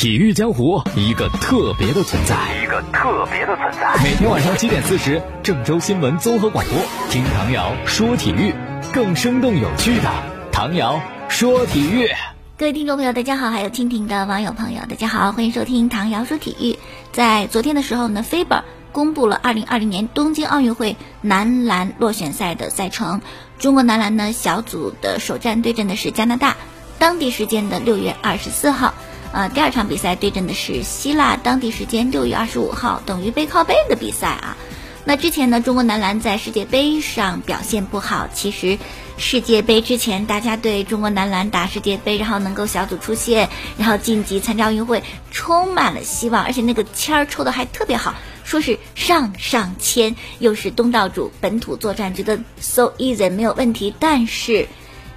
体育江湖一个特别的存在，一个特别的存在。每天晚上七点四十，郑州新闻综合广播，听唐瑶说体育，更生动有趣的唐瑶说体育。各位听众朋友，大家好，还有蜻蜓的网友朋友，大家好，欢迎收听唐瑶说体育。在昨天的时候呢，FIBA 公布了二零二零年东京奥运会男篮落选赛的赛程。中国男篮呢小组的首战对阵的是加拿大，当地时间的六月二十四号。呃，第二场比赛对阵的是希腊，当地时间六月二十五号，等于背靠背的比赛啊。那之前呢，中国男篮在世界杯上表现不好。其实，世界杯之前，大家对中国男篮打世界杯，然后能够小组出线，然后晋级参加奥运会，充满了希望，而且那个签儿抽的还特别好，说是上上签，又是东道主，本土作战，觉得 so easy 没有问题。但是，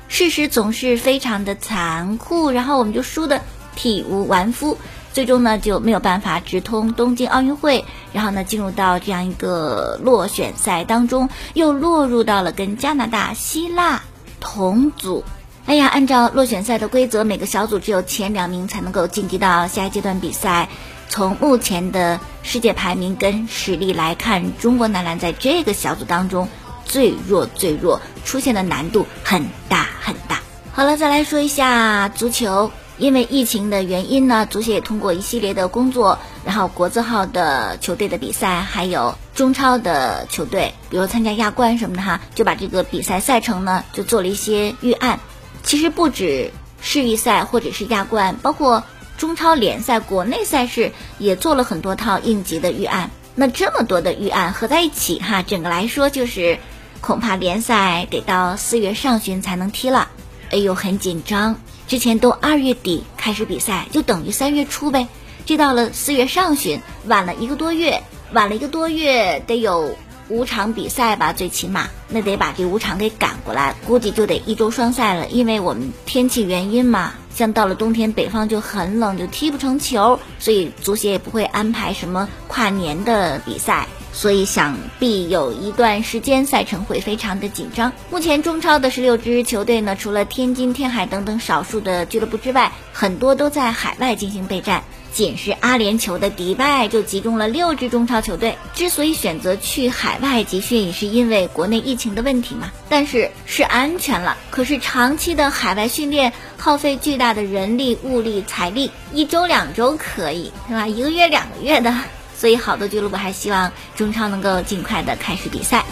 事实总是非常的残酷，然后我们就输的。体无完肤，最终呢就没有办法直通东京奥运会，然后呢进入到这样一个落选赛当中，又落入到了跟加拿大、希腊同组。哎呀，按照落选赛的规则，每个小组只有前两名才能够晋级到下一阶段比赛。从目前的世界排名跟实力来看，中国男篮在这个小组当中最弱最弱，出现的难度很大很大。好了，再来说一下足球。因为疫情的原因呢，足协也通过一系列的工作，然后国字号的球队的比赛，还有中超的球队，比如参加亚冠什么的哈，就把这个比赛赛程呢就做了一些预案。其实不止世预赛或者是亚冠，包括中超联赛、国内赛事也做了很多套应急的预案。那这么多的预案合在一起哈，整个来说就是恐怕联赛得到四月上旬才能踢了。哎呦，很紧张。之前都二月底开始比赛，就等于三月初呗。这到了四月上旬，晚了一个多月，晚了一个多月，得有五场比赛吧，最起码那得把这五场给赶过来，估计就得一周双赛了。因为我们天气原因嘛，像到了冬天，北方就很冷，就踢不成球，所以足协也不会安排什么跨年的比赛。所以想必有一段时间赛程会非常的紧张。目前中超的十六支球队呢，除了天津天海等等少数的俱乐部之外，很多都在海外进行备战。仅是阿联酋的迪拜就集中了六支中超球队。之所以选择去海外集训，也是因为国内疫情的问题嘛。但是是安全了。可是长期的海外训练耗费巨大的人力、物力、财力，一周两周可以是吧？一个月两个月的。所以，好多俱乐部还希望中超能够尽快的开始比赛。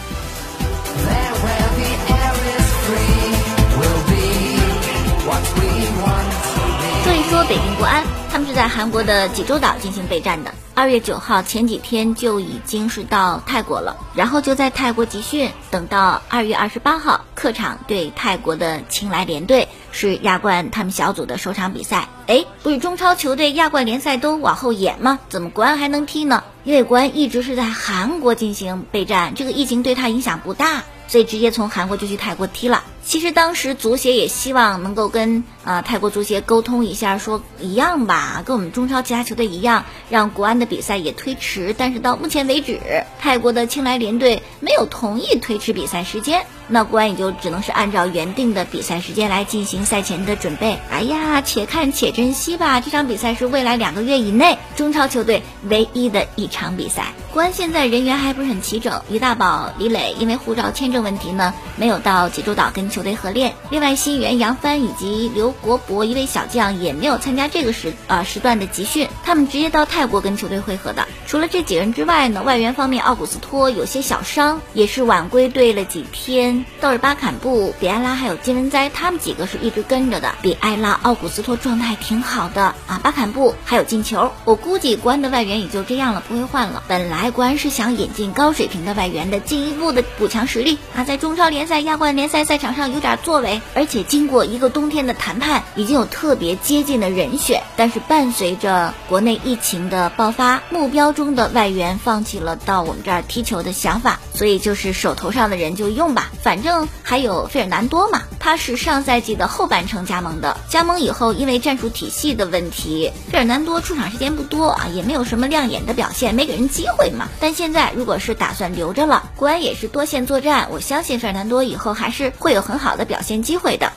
说一说北京国安，他们是在韩国的济州岛进行备战的。二月九号前几天就已经是到泰国了，然后就在泰国集训，等到二月二十八号客场对泰国的青莱联队，是亚冠他们小组的首场比赛。哎，不是中超球队亚冠联赛都往后延吗？怎么国安还能踢呢？因为国安一直是在韩国进行备战，这个疫情对他影响不大，所以直接从韩国就去泰国踢了。其实当时足协也希望能够跟啊泰国足协沟通一下，说一样吧，跟我们中超其他球队一样，让国安的比赛也推迟。但是到目前为止，泰国的青莱联队没有同意推迟比赛时间，那国安也就只能是按照原定的比赛时间来进行赛前的准备。哎呀，且看且珍惜吧，这场比赛是未来两个月以内中超球队唯一的一场比赛。国安现在人员还不是很齐整，于大宝、李磊因为护照签证问题呢，没有到济州岛跟。球队合练，另外新援杨帆以及刘国博一位小将也没有参加这个时呃时段的集训，他们直接到泰国跟球队会合的。除了这几人之外呢，外援方面奥古斯托有些小伤，也是晚归队了几天。倒是巴坎布、比埃拉还有金文哉，他们几个是一直跟着的。比埃拉、奥古斯托状态挺好的啊，巴坎布还有进球。我估计国安的外援也就这样了，不会换了。本来国安是想引进高水平的外援的，进一步的补强实力啊，在中超联赛、亚冠联赛赛场上有点作为，而且经过一个冬天的谈判，已经有特别接近的人选。但是伴随着国内疫情的爆发，目标中的外援放弃了到我们这儿踢球的想法，所以就是手头上的人就用吧，反正还有费尔南多嘛，他是上赛季的后半程加盟的，加盟以后因为战术体系的问题，费尔南多出场时间不多啊，也没有什么亮眼的表现，没给人机会嘛。但现在如果是打算留着了，国安也是多线作战，我相信费尔南多以后还是会有很。好的表现机会的。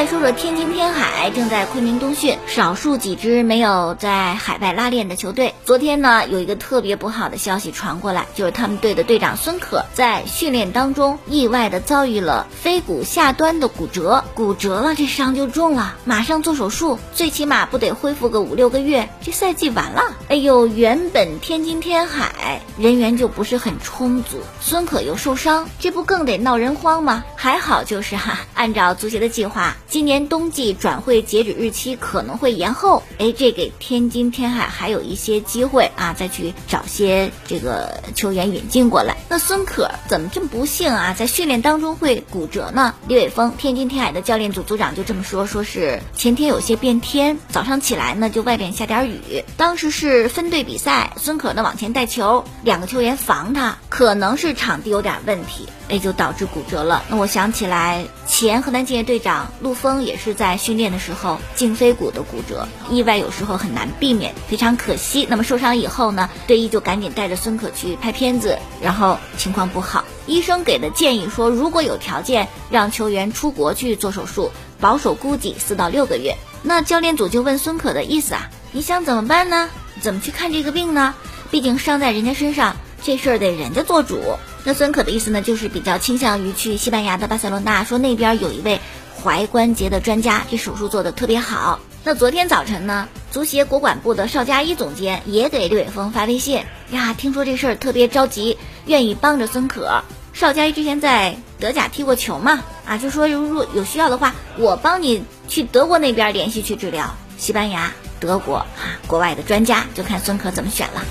再说说天津天海正在昆明冬训，少数几支没有在海外拉练的球队，昨天呢有一个特别不好的消息传过来，就是他们队的队长孙可在训练当中意外的遭遇了腓骨下端的骨折，骨折了这伤就重了，马上做手术，最起码不得恢复个五六个月，这赛季完了。哎呦，原本天津天海人员就不是很充足，孙可又受伤，这不更得闹人慌吗？还好就是哈，按照足协的计划。今年冬季转会截止日期可能会延后，哎，这给天津天海还有一些机会啊，再去找些这个球员引进过来。那孙可怎么这么不幸啊，在训练当中会骨折呢？李伟峰，天津天海的教练组组长就这么说，说是前天有些变天，早上起来呢就外边下点雨，当时是分队比赛，孙可呢往前带球，两个球员防他，可能是场地有点问题。哎，就导致骨折了。那我想起来，前河南建业队长陆峰也是在训练的时候胫腓骨的骨折，意外有时候很难避免，非常可惜。那么受伤以后呢，队医就赶紧带着孙可去拍片子，然后情况不好，医生给的建议说，如果有条件让球员出国去做手术，保守估计四到六个月。那教练组就问孙可的意思啊，你想怎么办呢？怎么去看这个病呢？毕竟伤在人家身上，这事儿得人家做主。那孙可的意思呢，就是比较倾向于去西班牙的巴塞罗那，说那边有一位踝关节的专家，这手术做的特别好。那昨天早晨呢，足协国管部的邵佳一总监也给刘伟峰发微信呀，听说这事儿特别着急，愿意帮着孙可。邵佳一之前在德甲踢过球嘛，啊，就说如果有需要的话，我帮你去德国那边联系去治疗。西班牙、德国啊，国外的专家就看孙可怎么选了。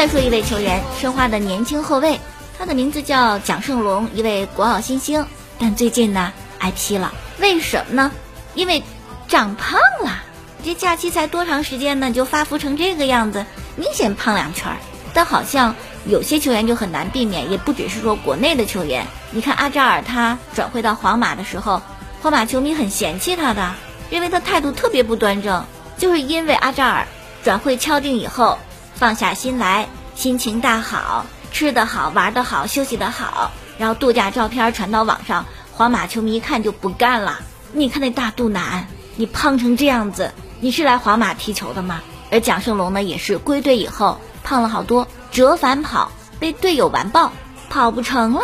再说一位球员，申花的年轻后卫，他的名字叫蒋胜龙，一位国奥新星。但最近呢挨批了，为什么呢？因为长胖了。这假期才多长时间呢，就发福成这个样子，明显胖两圈。但好像有些球员就很难避免，也不只是说国内的球员。你看阿扎尔，他转会到皇马的时候，皇马球迷很嫌弃他的，认为他态度特别不端正。就是因为阿扎尔转会敲定以后。放下心来，心情大好，吃得好，玩得好，休息得好，然后度假照片传到网上，皇马球迷一看就不干了。你看那大肚腩，你胖成这样子，你是来皇马踢球的吗？而蒋胜龙呢，也是归队以后胖了好多，折返跑被队友完爆，跑不成了。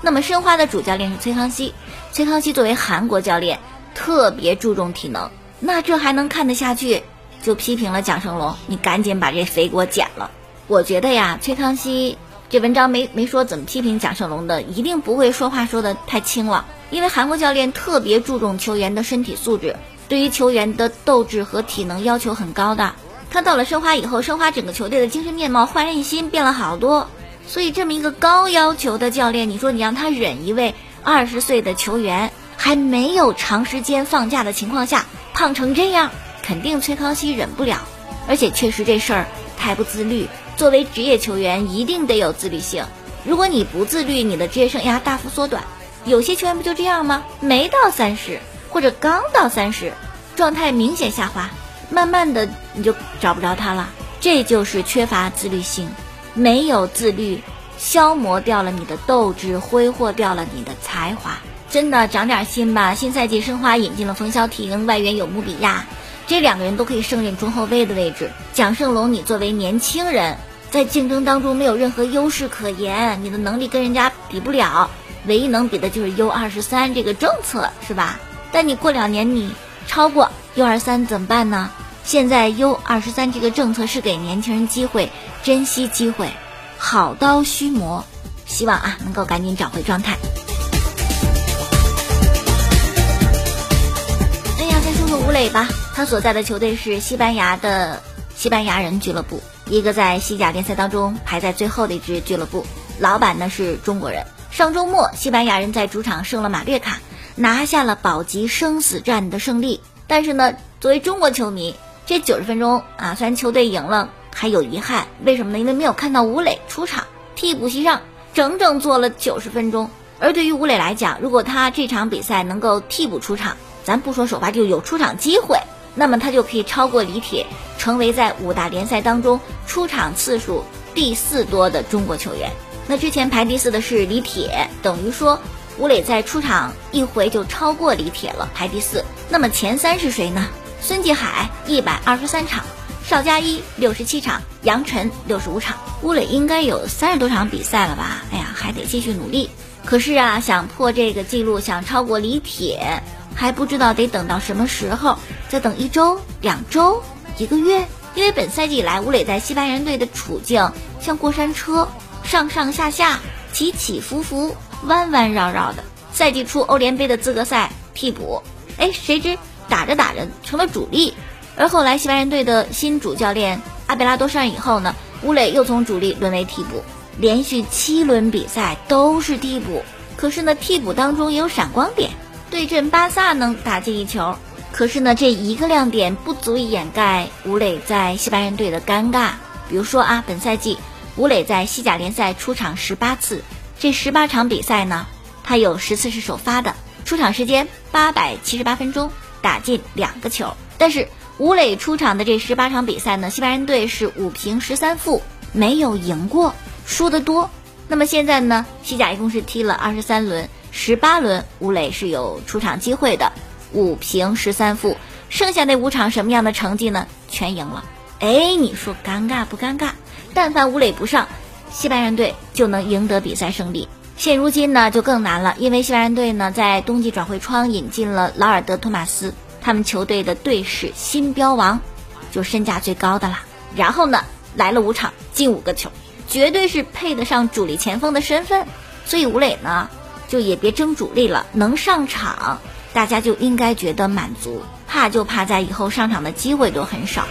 那么申花的主教练是崔康熙，崔康熙作为韩国教练，特别注重体能，那这还能看得下去？就批评了蒋胜龙，你赶紧把这肥给我减了。我觉得呀，崔康熙这文章没没说怎么批评蒋胜龙的，一定不会说话说的太轻了。因为韩国教练特别注重球员的身体素质，对于球员的斗志和体能要求很高的。他到了申花以后，申花整个球队的精神面貌焕然一新，变了好多。所以这么一个高要求的教练，你说你让他忍一位二十岁的球员还没有长时间放假的情况下胖成这样？肯定崔康熙忍不了，而且确实这事儿太不自律。作为职业球员，一定得有自律性。如果你不自律，你的职业生涯大幅缩短。有些球员不就这样吗？没到三十，或者刚到三十，状态明显下滑，慢慢的你就找不着他了。这就是缺乏自律性，没有自律，消磨掉了你的斗志，挥霍掉了你的才华。真的长点心吧。新赛季申花引进了冯潇霆，外援有穆比亚。这两个人都可以胜任中后卫的位置。蒋胜龙，你作为年轻人，在竞争当中没有任何优势可言，你的能力跟人家比不了，唯一能比的就是 U 二十三这个政策，是吧？但你过两年你超过 U 二三怎么办呢？现在 U 二十三这个政策是给年轻人机会，珍惜机会，好刀须磨，希望啊能够赶紧找回状态。再说说吴磊吧。他所在的球队是西班牙的西班牙人俱乐部，一个在西甲联赛当中排在最后的一支俱乐部。老板呢是中国人。上周末，西班牙人在主场胜了马略卡，拿下了保级生死战的胜利。但是呢，作为中国球迷，这九十分钟啊，虽然球队赢了，还有遗憾。为什么呢？因为没有看到吴磊出场，替补席上整整坐了九十分钟。而对于吴磊来讲，如果他这场比赛能够替补出场，咱不说首发，就有出场机会。那么他就可以超过李铁，成为在五大联赛当中出场次数第四多的中国球员。那之前排第四的是李铁，等于说吴磊在出场一回就超过李铁了，排第四。那么前三是谁呢？孙继海一百二十三场，邵佳一六十七场，杨晨六十五场。吴磊应该有三十多场比赛了吧？哎呀，还得继续努力。可是啊，想破这个记录，想超过李铁，还不知道得等到什么时候。再等一周、两周、一个月。因为本赛季以来，吴磊在西班牙人队的处境像过山车，上上下下，起起伏伏，弯弯绕绕的。赛季初欧联杯的资格赛替补，哎，谁知打着打着成了主力。而后来西班牙人队的新主教练阿贝拉多上任以后呢，吴磊又从主力沦为替补，连续七轮比赛都是替补。可是呢，替补当中也有闪光点，对阵巴萨能打进一球。可是呢，这一个亮点不足以掩盖吴磊在西班牙队的尴尬。比如说啊，本赛季吴磊在西甲联赛出场十八次，这十八场比赛呢，他有十次是首发的，出场时间八百七十八分钟，打进两个球。但是吴磊出场的这十八场比赛呢，西班牙队是五平十三负，没有赢过，输得多。那么现在呢，西甲一共是踢了二十三轮，十八轮吴磊是有出场机会的。五平十三负，剩下那五场什么样的成绩呢？全赢了。哎，你说尴尬不尴尬？但凡吴磊不上，西班牙队就能赢得比赛胜利。现如今呢，就更难了，因为西班牙队呢在冬季转会窗引进了劳尔德·托马斯，他们球队的队史新标王，就身价最高的了。然后呢，来了五场进五个球，绝对是配得上主力前锋的身份。所以吴磊呢，就也别争主力了，能上场。大家就应该觉得满足，怕就怕在以后上场的机会都很少。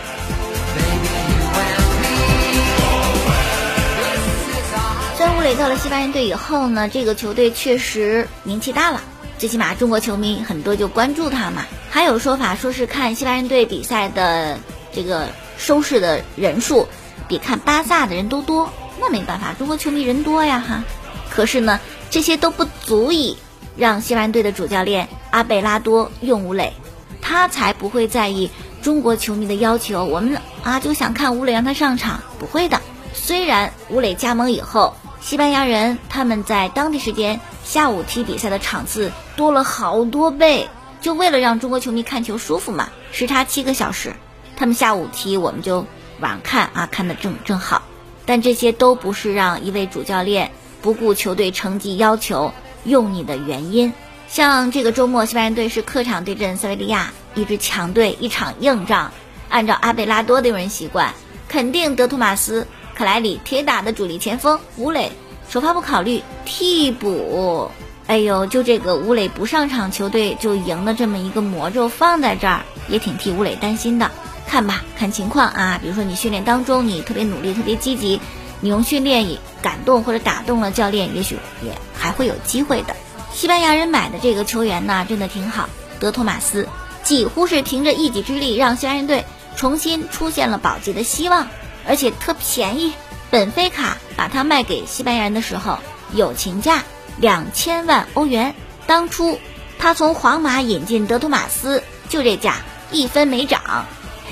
虽然吴磊到了西班牙队以后呢，这个球队确实名气大了，最起码中国球迷很多就关注他嘛。还有说法说是看西班牙队比赛的这个收视的人数比看巴萨的人都多，那没办法，中国球迷人多呀哈。可是呢，这些都不足以。让西班牙队的主教练阿贝拉多用吴磊，他才不会在意中国球迷的要求。我们啊就想看吴磊让他上场，不会的。虽然吴磊加盟以后，西班牙人他们在当地时间下午踢比赛的场次多了好多倍，就为了让中国球迷看球舒服嘛，时差七个小时，他们下午踢，我们就晚上看啊，看的正正好。但这些都不是让一位主教练不顾球队成绩要求。用你的原因，像这个周末，西班牙队是客场对阵塞维利亚，一支强队，一场硬仗。按照阿贝拉多的用人习惯，肯定德图马斯、克莱里铁打的主力前锋吴磊首发不考虑，替补。哎呦，就这个吴磊不上场，球队就赢的这么一个魔咒放在这儿，也挺替吴磊担心的。看吧，看情况啊，比如说你训练当中你特别努力、特别积极。你用训练也感动或者打动了教练，也许也还会有机会的。西班牙人买的这个球员呢，真的挺好。德托马斯几乎是凭着一己之力，让西班牙队重新出现了保级的希望，而且特便宜。本菲卡把他卖给西班牙人的时候，友情价两千万欧元。当初他从皇马引进德托马斯，就这价，一分没涨，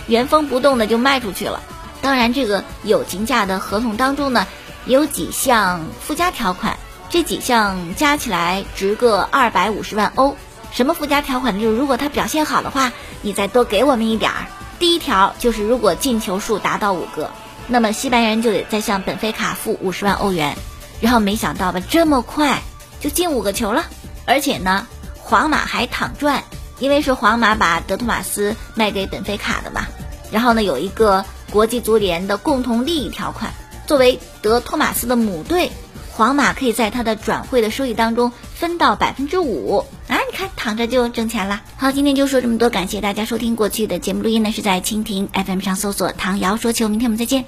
原封不动的就卖出去了。当然，这个友情价的合同当中呢，有几项附加条款，这几项加起来值个二百五十万欧。什么附加条款呢？就是如果他表现好的话，你再多给我们一点儿。第一条就是如果进球数达到五个，那么西班牙人就得再向本菲卡付五十万欧元。然后没想到吧，这么快就进五个球了，而且呢，皇马还躺赚，因为是皇马把德托马斯卖给本菲卡的嘛。然后呢，有一个。国际足联的共同利益条款，作为德托马斯的母队，皇马可以在他的转会的收益当中分到百分之五啊！你看，躺着就挣钱了。好，今天就说这么多，感谢大家收听。过去的节目录音呢是在蜻蜓 FM 上搜索“唐瑶说球”，明天我们再见。